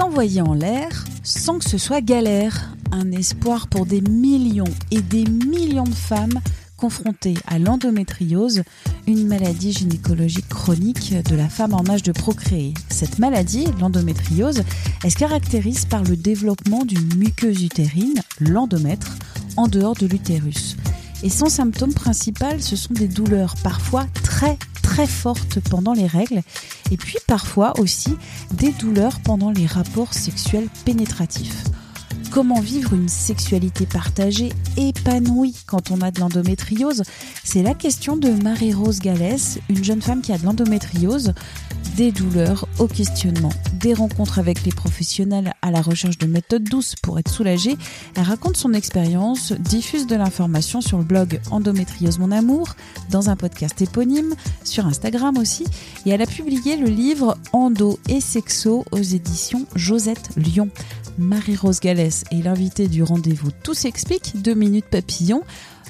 S'envoyer en l'air sans que ce soit galère. Un espoir pour des millions et des millions de femmes confrontées à l'endométriose, une maladie gynécologique chronique de la femme en âge de procréer. Cette maladie, l'endométriose, elle se caractérise par le développement d'une muqueuse utérine, l'endomètre, en dehors de l'utérus. Et son symptôme principal, ce sont des douleurs parfois très très fortes pendant les règles et puis parfois aussi des douleurs pendant les rapports sexuels pénétratifs. Comment vivre une sexualité partagée, épanouie quand on a de l'endométriose? C'est la question de Marie-Rose Gallès, une jeune femme qui a de l'endométriose. Des douleurs au questionnement, des rencontres avec les professionnels à la recherche de méthodes douces pour être soulagée. Elle raconte son expérience, diffuse de l'information sur le blog Endométriose Mon Amour, dans un podcast éponyme, sur Instagram aussi. Et elle a publié le livre Endo et Sexo aux éditions Josette Lyon. Marie-Rose Gallès est l'invitée du rendez-vous Tout s'explique, deux minutes papillon.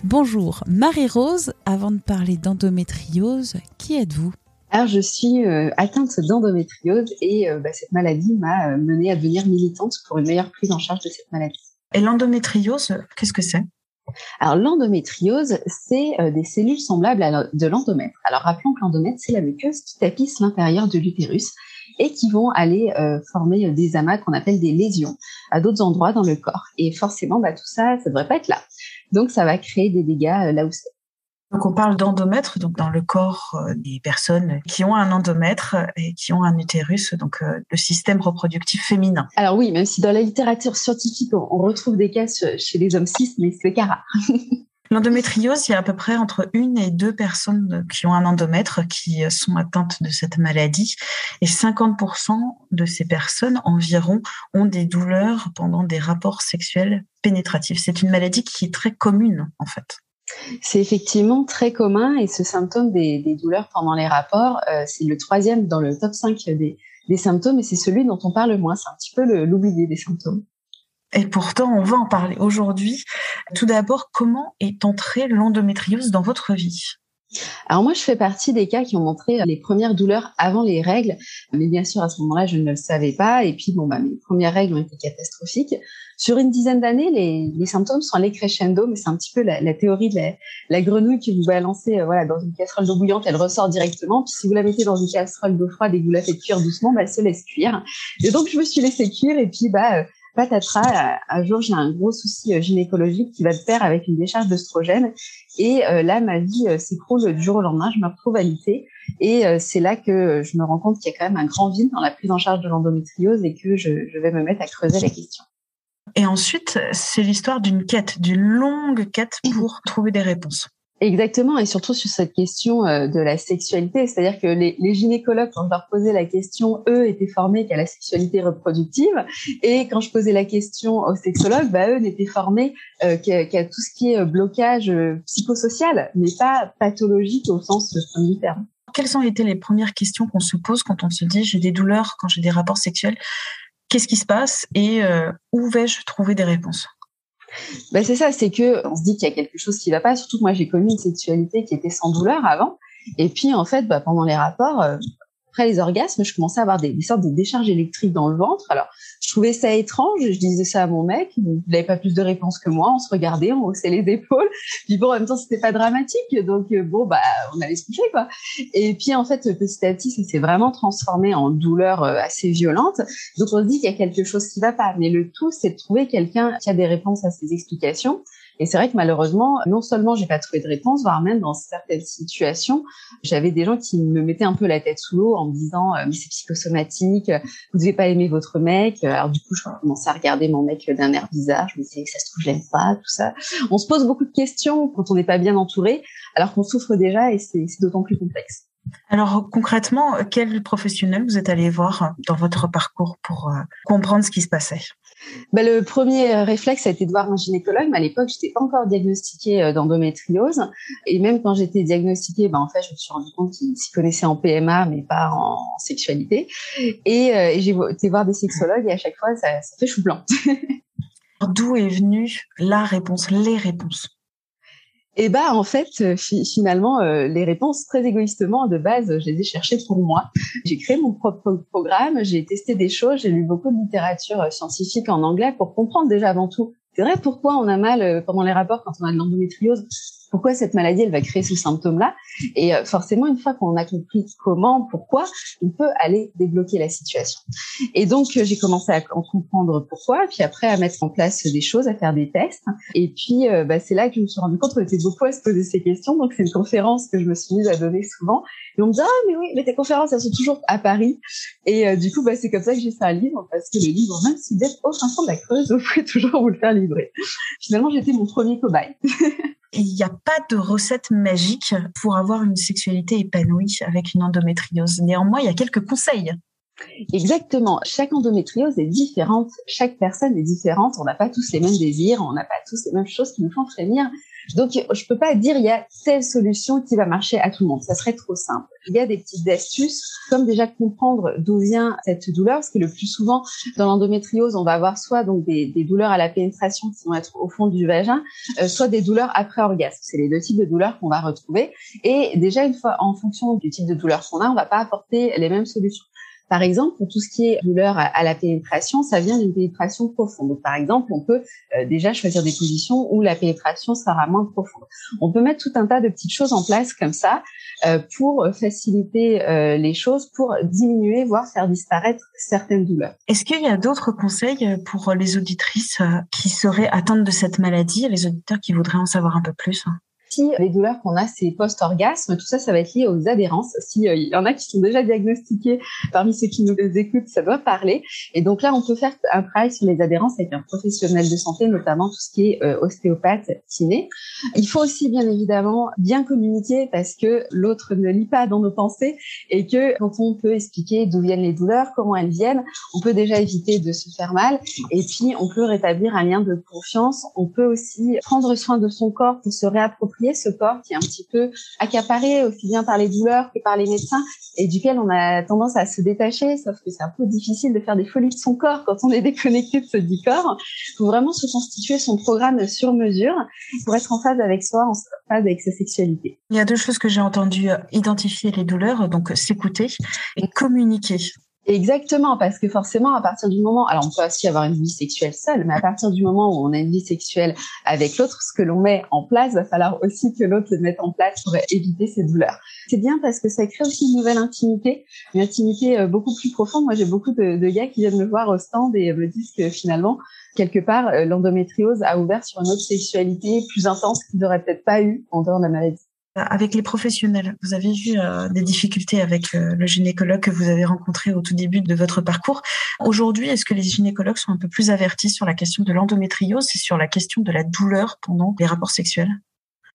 Bonjour Marie-Rose, avant de parler d'endométriose, qui êtes-vous? Alors, je suis euh, atteinte d'endométriose et euh, bah, cette maladie m'a euh, menée à devenir militante pour une meilleure prise en charge de cette maladie. Et l'endométriose, qu'est-ce que c'est? Alors l'endométriose, c'est des cellules semblables à de l'endomètre. Alors rappelons que l'endomètre, c'est la muqueuse qui tapisse l'intérieur de l'utérus et qui vont aller euh, former des amas qu'on appelle des lésions à d'autres endroits dans le corps. Et forcément, bah, tout ça, ça devrait pas être là. Donc, ça va créer des dégâts euh, là où c'est. Donc on parle d'endomètre, donc dans le corps euh, des personnes qui ont un endomètre et qui ont un utérus, donc le système reproductif féminin. Alors oui, même si dans la littérature scientifique on, retrouve des cas chez les hommes cis, mais c'est rare. L'endométriose, il y a à peu près entre une et deux personnes qui ont un endomètre qui sont atteintes de cette maladie. Et 50% de ces personnes environ ont des douleurs pendant des rapports sexuels pénétratifs. C'est une maladie qui est très commune, en fait. C'est effectivement très commun et ce symptôme des, douleurs pendant les rapports, euh, c'est le troisième dans le top 5 des, symptômes et c'est celui dont on parle le moins. C'est un petit peu l'oublié des symptômes. Et pourtant, on va en parler aujourd'hui. Tout d'abord, comment est entrée l'endométriose dans votre vie? Alors moi, je fais partie des cas qui ont montré les premières douleurs avant les règles, mais bien sûr à ce moment-là, je ne le savais pas. Et puis bon, bah, mes premières règles ont été catastrophiques. Sur une dizaine d'années, les, les, symptômes sont allés crescendo, mais c'est un petit peu la, la théorie de la, la, grenouille que vous balancez euh, voilà dans une casserole d'eau bouillante, elle ressort directement. Puis si vous la mettez dans une casserole d'eau froide et que vous la faites cuire doucement, bah, elle se laisse cuire. Et donc je me suis laissée cuire et puis bah euh, patatras, un jour j'ai un gros souci euh, gynécologique qui va de pair avec une décharge d'œstrogène. Et euh, là, ma vie euh, s'écroule du jour au lendemain. Je me retrouve alitée. Et c'est là que je me rends compte qu'il y a quand même un grand vide dans la prise en charge de l'endométriose et que je vais me mettre à creuser la question. Et ensuite, c'est l'histoire d'une quête, d'une longue quête pour trouver des réponses. Exactement, et surtout sur cette question euh, de la sexualité, c'est-à-dire que les, gynécologues, quand je leur posais la question, eux étaient formés qu'à la sexualité reproductive, et quand je posais la question aux sexologues, bah, eux n'étaient formés euh, qu'à tout ce qui est euh, blocage psychosocial, mais pas pathologique au sens du terme. Quelles ont été les premières questions qu'on se pose quand on se dit j'ai des douleurs quand j'ai des rapports sexuels? Qu'est-ce qui se passe? Et où vais-je trouver des réponses? Ben c'est ça, c'est que on se dit qu'il y a quelque chose qui va pas. Surtout que moi, j'ai connu une sexualité qui était sans douleur avant. Et puis, en fait, bah, pendant les rapports, euh, les orgasmes, je commençais à avoir des, sortes de décharges électriques dans le ventre. Alors, je trouvais ça étrange. Je disais ça à mon mec. Il n'avait pas plus de réponses que moi. On se regardait, on haussait les épaules. Puis bon, en même temps, c'était pas dramatique. Donc euh, bon, bah, on allait se coucher, quoi. Et puis en fait, petit à petit, ça s'est vraiment transformé en douleur euh, assez violente. Donc on se dit qu'il y a quelque chose qui va pas. Mais le tout, c'est de trouver quelqu'un qui a des réponses à ces explications Et c'est vrai que malheureusement, non seulement j'ai pas trouvé de réponse, voire même dans certaines situations, j'avais des gens qui me mettaient un peu la tête sous l'eau en me disant mais c'est psychosomatique, vous devez pas aimer votre mec. Alors du coup, je commençais à regarder mon mec d'un air bizarre. Je me disais ça se trouve je l'aime pas, tout ça. On se pose beaucoup de questions quand on n'est pas bien entouré, alors qu'on souffre déjà et c'est d'autant plus complexe. Alors concrètement, quel professionnel vous êtes allé voir dans votre parcours pour euh, comprendre ce qui se passait? Bah, le premier réflexe a été de voir un gynécologue, mais à l'époque, je n'étais pas encore diagnostiquée euh, d'endométriose. Et même quand j'étais diagnostiquée, bah, en fait, je me suis rendu compte qu'il s'y connaissait en PMA, mais pas en sexualité. Et, euh, j'ai été voir des sexologues et à chaque fois, ça fait chou blanc. D'où est venue la réponse, les réponses? Et bah en fait, euh, finalement, euh, les réponses très égoïstement de base, je les ai cherchées pour moi. J'ai créé mon propre programme, j'ai testé des choses, j'ai lu beaucoup de littérature euh, scientifique en anglais pour comprendre déjà avant tout. C'est vrai pourquoi on a mal pendant les rapports quand on a de l'endométriose? Pourquoi cette maladie elle va créer ce symptôme-là. Et euh, forcément, une fois qu'on a compris comment, pourquoi, on peut aller débloquer la situation. Et donc, euh, j'ai commencé à comprendre pourquoi, puis après à mettre en place des choses, à faire des tests. Et puis, euh, bah, c'est là que je me suis rendu compte qu'on était beaucoup à se poser ces questions. Donc, c'est une conférence que je me suis mise à donner souvent. Et on me dit, ah, mais oui, mais tes conférences, elles sont toujours à Paris. Et du coup, bah, c'est comme ça que j'ai fait un livre, parce que le livre, même s'il est au fin fond de la Creuse, vous pouvez toujours vous le faire livrer. Finalement, j'étais mon premier cobaye. Il n'y a pas de recette magique pour avoir une sexualité épanouie avec une endométriose. Néanmoins, il y a quelques conseils. Exactement. Chaque endométriose est différente. Chaque personne est différente. On n'a pas tous les mêmes désirs. On n'a pas tous les mêmes choses qui nous font frémir. Donc, je peux pas dire il y a telle solution qui va marcher à tout le monde. Ça serait trop simple. Il y a des petites astuces, comme déjà comprendre d'où vient cette douleur, parce que le plus souvent dans l'endométriose, on va avoir soit donc des, douleurs à la pénétration qui vont être au fond du vagin, euh, soit des douleurs après orgasme. C'est les deux types de douleurs qu'on va retrouver. Et déjà une fois en fonction du type de douleur qu'on a, on va pas apporter les mêmes solutions. Par exemple, pour tout ce qui est douleur à, la pénétration, ça vient d'une pénétration profonde. Donc, par exemple, on peut euh, déjà choisir des positions où la pénétration sera moins profonde. On peut mettre tout un tas de petites choses en place comme ça euh, pour faciliter euh, les choses, pour diminuer, voire faire disparaître certaines douleurs. Est-ce qu'il y a d'autres conseils pour les auditrices qui seraient atteintes de cette maladie, les auditeurs qui voudraient en savoir un peu plus si les douleurs qu'on a, c'est post-orgasme, tout ça, ça va être lié aux adhérences. Si euh, y en a qui sont déjà diagnostiqués parmi ceux qui nous écoutent, ça doit parler. Et donc là, on peut faire un travail sur les adhérences avec un professionnel de santé, notamment tout ce qui est euh, ostéopathe, kiné. Il faut aussi, bien évidemment, bien communiquer parce que l'autre ne lit pas dans nos pensées et que quand on peut expliquer d'où viennent les douleurs, comment elles viennent, on peut déjà éviter de se faire mal et puis on peut rétablir un lien de confiance. On peut aussi prendre soin de son corps pour se réapproprier ce corps qui est un petit peu accaparé aussi bien par les douleurs que par les médecins et duquel on a tendance à se détacher, sauf que c'est un peu difficile de faire des folies de son corps quand on est déconnecté de ce dit corps. Il faut vraiment se constituer son programme sur mesure pour être en phase avec soi, en phase avec sa sexualité. Il y a deux choses que j'ai entendues, identifier les douleurs, donc s'écouter et communiquer. Exactement, parce que forcément, à partir du moment, alors on peut aussi avoir une vie sexuelle seule, mais à partir du moment où on a une vie sexuelle avec l'autre, ce que l'on met en place, va falloir aussi que l'autre le mette en place pour éviter ces douleurs. C'est bien parce que ça crée aussi une nouvelle intimité, une intimité euh, beaucoup plus profonde. Moi, j'ai beaucoup de, de, gars qui viennent me voir au stand et me disent que finalement, quelque part, euh, l'endométriose a ouvert sur une autre sexualité plus intense qu'ils n'auraient peut-être pas eu en dehors de la maladie. Avec les professionnels, vous avez vu euh, des difficultés avec euh, le gynécologue que vous avez rencontré au tout début de votre parcours. Aujourd'hui, est-ce que les gynécologues sont un peu plus avertis sur la question de l'endométriose et sur la question de la douleur pendant les rapports sexuels?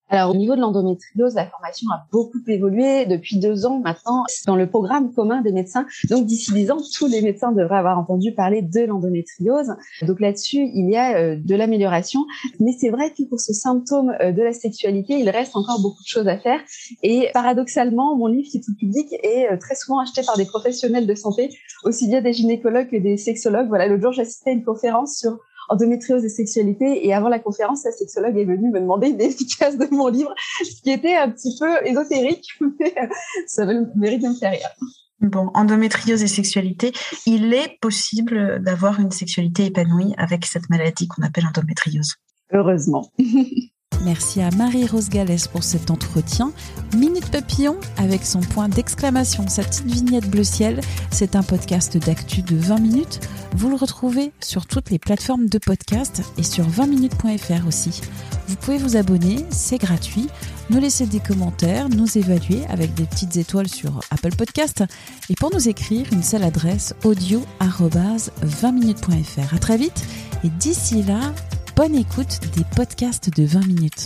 Alors, au niveau de l'endométriose, la formation a beaucoup évolué depuis deux ans maintenant. Dans le programme commun des médecins. Donc, d'ici dix ans, tous les médecins devraient avoir entendu parler de l'endométriose. Donc là-dessus, il y a euh, de l'amélioration. Mais c'est vrai que pour ce symptôme euh, de la sexualité, il reste encore beaucoup de choses à faire. Et paradoxalement, mon livre qui est tout public est euh, très souvent acheté par des professionnels de santé, aussi bien des gynécologues que des sexologues. Voilà, l'autre jour, j'assistais à une conférence sur endométriose et sexualité. Et avant la conférence, la sexologue est venue me demander une efficace de mon livre, ce qui était un petit peu ésotérique, mais ça mérite de me faire rire. Bon, endométriose et sexualité, il est possible d'avoir une sexualité épanouie avec cette maladie qu'on appelle endométriose. Heureusement. Merci à Marie-Rose Gallès pour cet entretien. Minute Papillon avec son point d'exclamation, sa petite vignette bleu ciel. C'est un podcast d'actu de 20 minutes. Vous le retrouvez sur toutes les plateformes de podcast et sur 20minutes.fr aussi. Vous pouvez vous abonner, c'est gratuit. Nous laisser des commentaires, nous évaluer avec des petites étoiles sur Apple Podcast et pour nous écrire une seule adresse audio 20minutes.fr. À très vite et d'ici là, bonne écoute des podcasts de 20 minutes.